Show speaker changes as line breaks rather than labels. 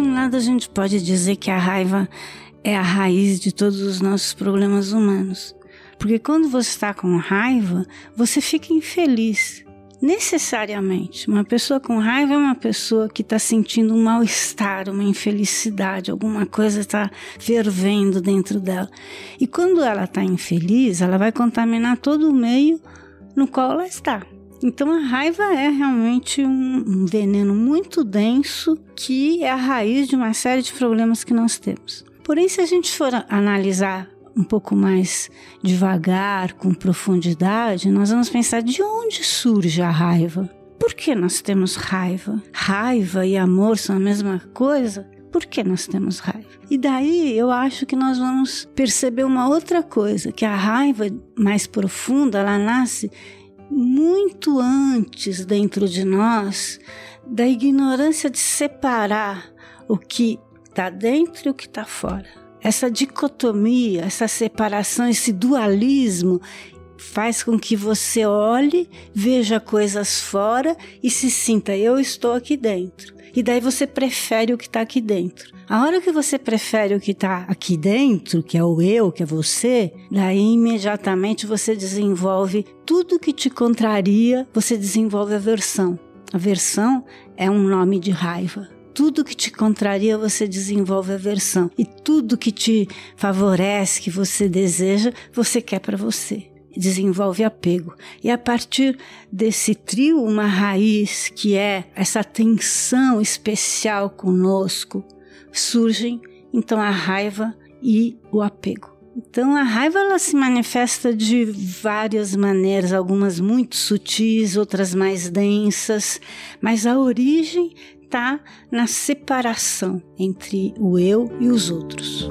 lado, a gente pode dizer que a raiva é a raiz de todos os nossos problemas humanos. Porque quando você está com raiva, você fica infeliz. Necessariamente. Uma pessoa com raiva é uma pessoa que está sentindo um mal-estar, uma infelicidade, alguma coisa está fervendo dentro dela. E quando ela está infeliz, ela vai contaminar todo o meio no qual ela está. Então a raiva é realmente um, veneno muito denso que é a raiz de uma série de problemas que nós temos. Porém, se a gente for analisar um pouco mais devagar, com profundidade, nós vamos pensar de onde surge a raiva. Por que nós temos raiva? Raiva e amor são a mesma coisa? Por que nós temos raiva? E daí eu acho que nós vamos perceber uma outra coisa, que a raiva mais profunda, ela nasce muito antes dentro de nós da ignorância de separar o que está dentro e o que está fora. Essa dicotomia, essa separação, esse dualismo faz com que você olhe, veja coisas fora e se sinta eu estou aqui dentro. E daí você prefere o que está aqui dentro. A hora que você prefere o que está aqui dentro, que é o eu, que é você, daí imediatamente você desenvolve tudo que te contraria, você desenvolve aversão. Aversão é um nome de raiva tudo que te contraria você desenvolve aversão e tudo que te favorece, que você deseja, você quer para você. Desenvolve apego. E a partir desse trio, uma raiz que é essa tensão especial conosco, surgem então a raiva e o apego. Então a raiva ela se manifesta de várias maneiras, algumas muito sutis, outras mais densas, mas a origem está na separação entre o eu e os outros.